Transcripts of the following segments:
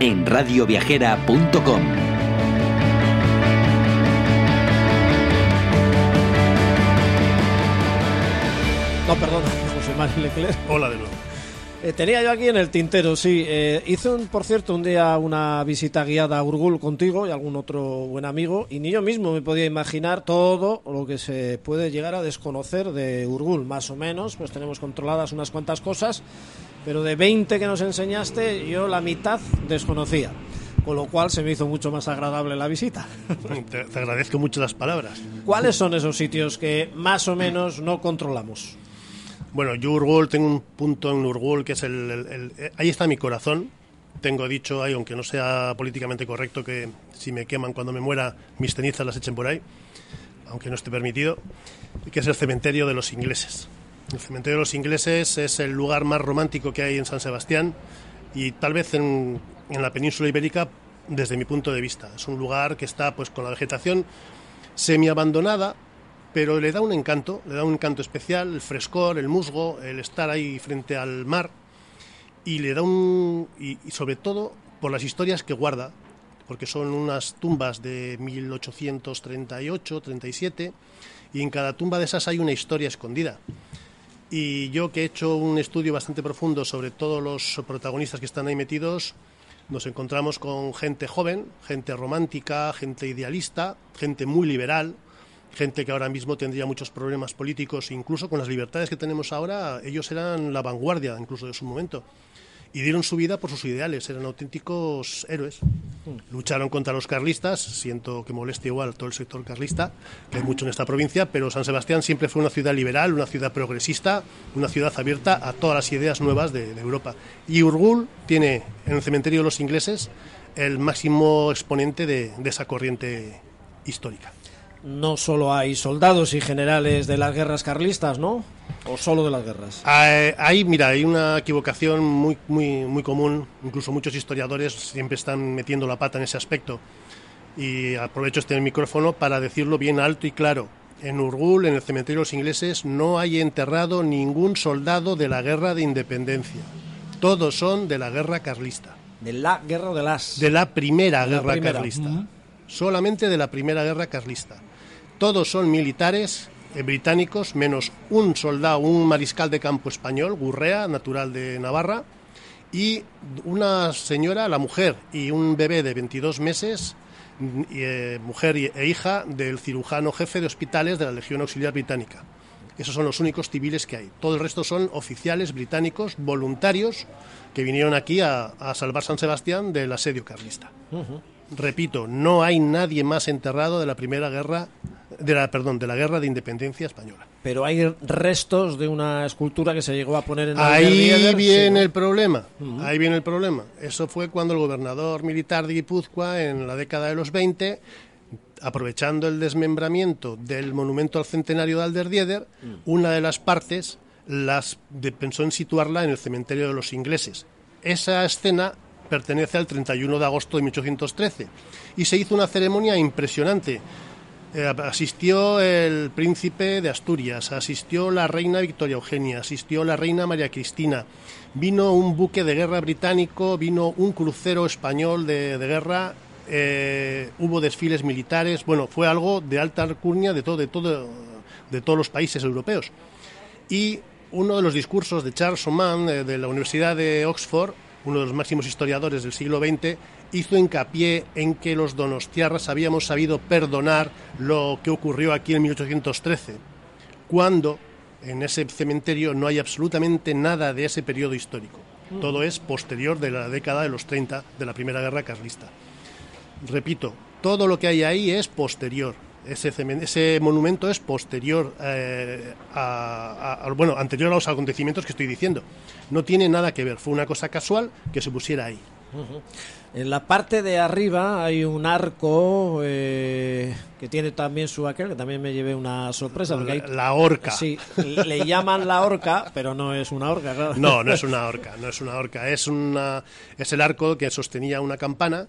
en radioviajera.com. No, perdona, José María Leclerc. Hola de nuevo. Eh, tenía yo aquí en el tintero, sí. Eh, hice, un, por cierto, un día una visita guiada a Urgul contigo y algún otro buen amigo, y ni yo mismo me podía imaginar todo lo que se puede llegar a desconocer de Urgul, más o menos, pues tenemos controladas unas cuantas cosas, pero de 20 que nos enseñaste, yo la mitad desconocía. Con lo cual se me hizo mucho más agradable la visita. Te, te agradezco mucho las palabras. ¿Cuáles son esos sitios que más o menos no controlamos? Bueno, yo tengo un punto en Urgul que es el, el- el- eh, Ahí está mi corazón. Tengo dicho ahí, aunque no sea políticamente correcto, que si me queman cuando me muera, mis cenizas las echen por ahí, aunque no esté permitido, que es el cementerio de los ingleses. El cementerio de los ingleses es el lugar más romántico que hay en San Sebastián y tal vez en, en la península ibérica desde mi punto de vista. Es un lugar que está pues con la vegetación semi abandonada, pero le da un encanto, le da un encanto especial, el frescor, el musgo, el estar ahí frente al mar y le da un y, y sobre todo por las historias que guarda, porque son unas tumbas de 1838, 37 y en cada tumba de esas hay una historia escondida. Y yo que he hecho un estudio bastante profundo sobre todos los protagonistas que están ahí metidos, nos encontramos con gente joven, gente romántica, gente idealista, gente muy liberal, gente que ahora mismo tendría muchos problemas políticos, incluso con las libertades que tenemos ahora, ellos eran la vanguardia incluso de su momento. Y dieron su vida por sus ideales, eran auténticos héroes. Lucharon contra los carlistas, siento que moleste igual a todo el sector carlista, que hay mucho en esta provincia, pero San Sebastián siempre fue una ciudad liberal, una ciudad progresista, una ciudad abierta a todas las ideas nuevas de, de Europa. Y Urgul tiene en el cementerio de los ingleses el máximo exponente de, de esa corriente histórica. No solo hay soldados y generales de las guerras carlistas, ¿no? ¿O solo de las guerras? Eh, Ahí, mira, hay una equivocación muy, muy, muy común. Incluso muchos historiadores siempre están metiendo la pata en ese aspecto. Y aprovecho este micrófono para decirlo bien alto y claro. En Urgul, en el cementerio de los ingleses, no hay enterrado ningún soldado de la guerra de independencia. Todos son de la guerra carlista. De la guerra de las... De la primera De la guerra primera. carlista. Solamente de la primera guerra carlista. Todos son militares eh, británicos, menos un soldado, un mariscal de campo español, Gurrea, natural de Navarra, y una señora, la mujer, y un bebé de 22 meses, eh, mujer e hija del cirujano jefe de hospitales de la Legión Auxiliar Británica. Esos son los únicos civiles que hay. Todo el resto son oficiales británicos voluntarios que vinieron aquí a salvar San Sebastián del asedio carlista. Repito, no hay nadie más enterrado de la primera guerra, de la, perdón, de la guerra de independencia española. Pero hay restos de una escultura que se llegó a poner en Ahí Alderdieder, viene sí. el problema. Ahí viene el problema. Eso fue cuando el gobernador militar de Guipúzcoa, en la década de los 20, aprovechando el desmembramiento del monumento al centenario de Alderdieder, una de las partes las de- pensó en situarla en el cementerio de los ingleses. Esa escena pertenece al 31 de agosto de 1813 y se hizo una ceremonia impresionante. Eh, asistió el príncipe de Asturias, asistió la reina Victoria Eugenia, asistió la reina María Cristina, vino un buque de guerra británico, vino un crucero español de, de guerra, eh, hubo desfiles militares, bueno, fue algo de alta alcurnia de todo, de todo, de todos los países europeos. Y uno de los discursos de Charles Oman eh, de la Universidad de Oxford, uno de los máximos historiadores del siglo XX, hizo hincapié en que los donostiarras habíamos sabido perdonar lo que ocurrió aquí en 1813, cuando en ese cementerio no hay absolutamente nada de ese periodo histórico. Todo es posterior de la década de los 30 de la Primera Guerra Carlista. Repito, todo lo que hay ahí es posterior. Ese, ese monumento es posterior eh, a, a- a- bueno, anterior a los acontecimientos que estoy diciendo. No tiene nada que ver. Fue una cosa casual que se pusiera ahí. En la parte de arriba hay un arco eh, que tiene también su aquel, que también me llevé una sorpresa. Porque La, hay- la horca. Sí, le llaman la horca, pero no es una horca, claro. No, no es una horca, no es una horca, es una es el arco que sostenía una campana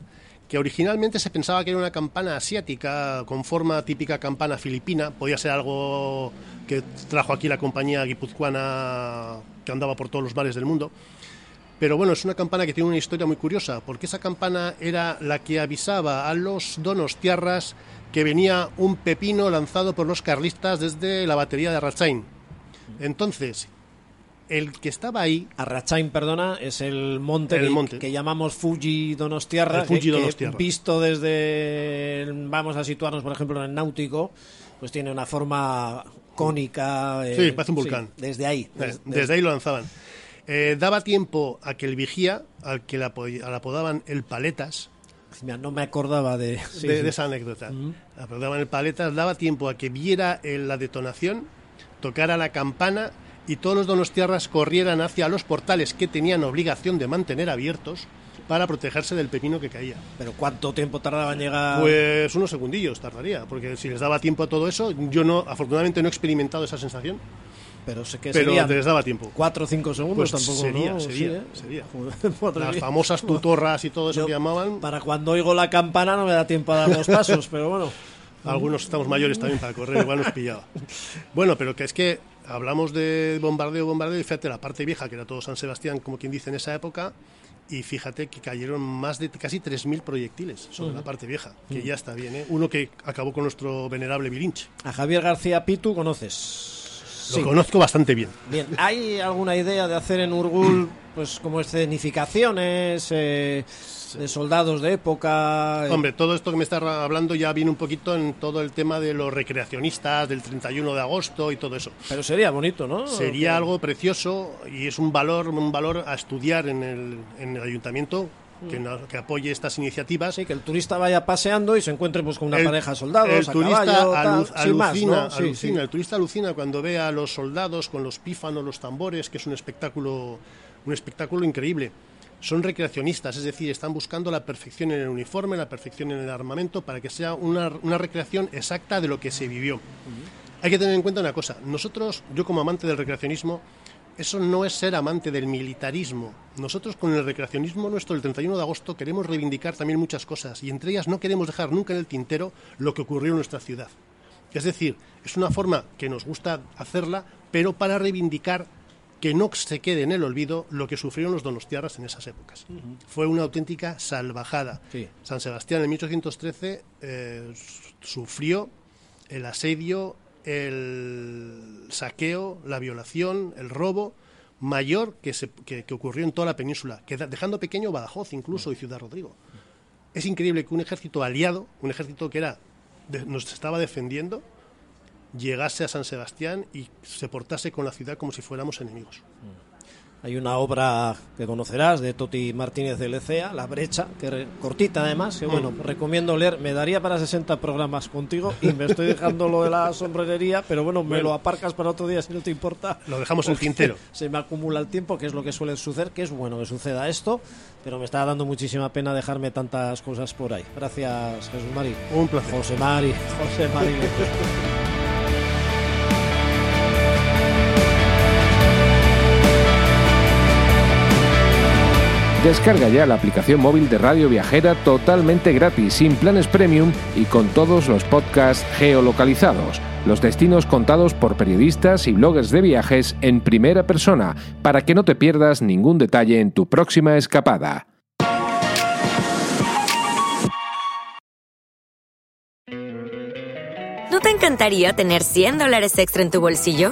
que originalmente se pensaba que era una campana asiática con forma típica campana filipina, podía ser algo que trajo aquí la compañía guipuzcoana que andaba por todos los bares del mundo. Pero bueno, es una campana que tiene una historia muy curiosa, porque esa campana era la que avisaba a los donostiarras que venía un pepino lanzado por los carlistas desde la batería de Arrachain. Entonces, el que estaba ahí Arrachain, perdona, es el monte, El que, monte. que llamamos Fuji Donostiarra, El Fuji que- que Donostiarra. visto desde, vamos a situarnos, por ejemplo, en el náutico, pues tiene una forma cónica. eh, Sí, parece un volcán. desde ahí. Eh, des- Desde ahí lo lanzaban. Eh, daba tiempo a que el vigía, al que le apo- le apodaban el Paletas, Mira, no me acordaba de, sí, de, sí. de esa anécdota, le apodaban el Paletas, daba tiempo a que viera eh, la detonación, tocara la campana y todos los donostiarras corrieran hacia los portales que tenían obligación de mantener abiertos para protegerse del pepino que caía. Pero ¿cuánto tiempo tardaba en llegar? Pues unos segundillos tardaría, porque si les daba tiempo a todo eso, yo no, afortunadamente no he experimentado esa sensación, pero sé que pero les daba tiempo. cuatro o cinco segundos Pues tampoco, sería, ¿no? sería, Sí, ¿eh? sería. Las famosas tutorras y todo eso Yo, que llamaban, Para cuando oigo la campana no me da tiempo a dar los pasos, pero bueno. algunos estamos mayores también para correr, igual nos pillaba. Bueno, pero que es que hablamos de bombardeo, bombardeo, y fíjate la parte vieja, que era todo San Sebastián, como quien dice en esa época, y fíjate que cayeron más de casi 3.000 proyectiles sobre la parte vieja, que ya está bien, ¿eh? Uno que acabó con nuestro venerable Virinch. A Javier García Pitu conoces. Lo conozco bastante bien. Bien, ¿hay alguna idea de hacer en Urgul pues como escenificaciones eh, de soldados de época? eh, Hombre, todo esto que me estás hablando ya viene un poquito en todo el tema de los recreacionistas, del 31 de agosto y todo eso. Pero sería bonito, ¿no? Sería algo precioso y es un valor, un valor a estudiar en el, en el ayuntamiento que, no- que apoye estas iniciativas. Sí, que el turista vaya paseando y se encuentre pues con una El- pareja de soldados, el a turista caballo, tal, alu- sin más, alucina, ¿no? Sí, alucina, sí. el turista alucina cuando ve a los soldados con los pífanos, los tambores, que es un espectáculo, un espectáculo increíble. Son recreacionistas, es decir, están buscando la perfección en el uniforme, la perfección en el armamento, para que sea una, recreación exacta de lo que se vivió. Hay que tener en cuenta una cosa, nosotros, yo como amante del recreacionismo, eso no es ser amante del militarismo. Nosotros con el recreacionismo nuestro, el 31 de agosto, queremos reivindicar también muchas cosas y entre ellas no queremos dejar nunca en el tintero lo que ocurrió en nuestra ciudad. Es decir, es una forma que nos gusta hacerla, pero para reivindicar que no se quede en el olvido lo que sufrieron los donostiarras en esas épocas. Fue una auténtica salvajada. Sí. San Sebastián en 1813 eh, sufrió el asedio, el saqueo, la violación, el robo mayor que, se- que- que ocurrió en toda la península, dejando pequeño Badajoz incluso y Ciudad Rodrigo. Es increíble que un ejército aliado, un ejército que era de- nos estaba defendiendo, llegase a San Sebastián y se portase con la ciudad como si fuéramos enemigos. Hay una obra que conocerás de Toti Martínez de Lecea, La Brecha, que re- cortita además, que bueno, recomiendo leer. Me daría para 60 programas contigo y me estoy dejando lo de la sombrerería, pero bueno, me lo aparcas para otro día si no te importa. Lo dejamos en el tintero. Se me acumula el tiempo, que es lo que suele suceder, que es bueno que suceda esto, pero me está dando muchísima pena dejarme tantas cosas por ahí. Gracias, Jesús Mari. Un placer. José Mari, José Mari. Descarga ya la aplicación móvil de Radio Viajera totalmente gratis, sin planes premium y con todos los podcasts geolocalizados. Los destinos contados por periodistas y bloggers de viajes en primera persona, para que no te pierdas ningún detalle en tu próxima escapada. ¿No te encantaría tener 100 dólares extra en tu bolsillo?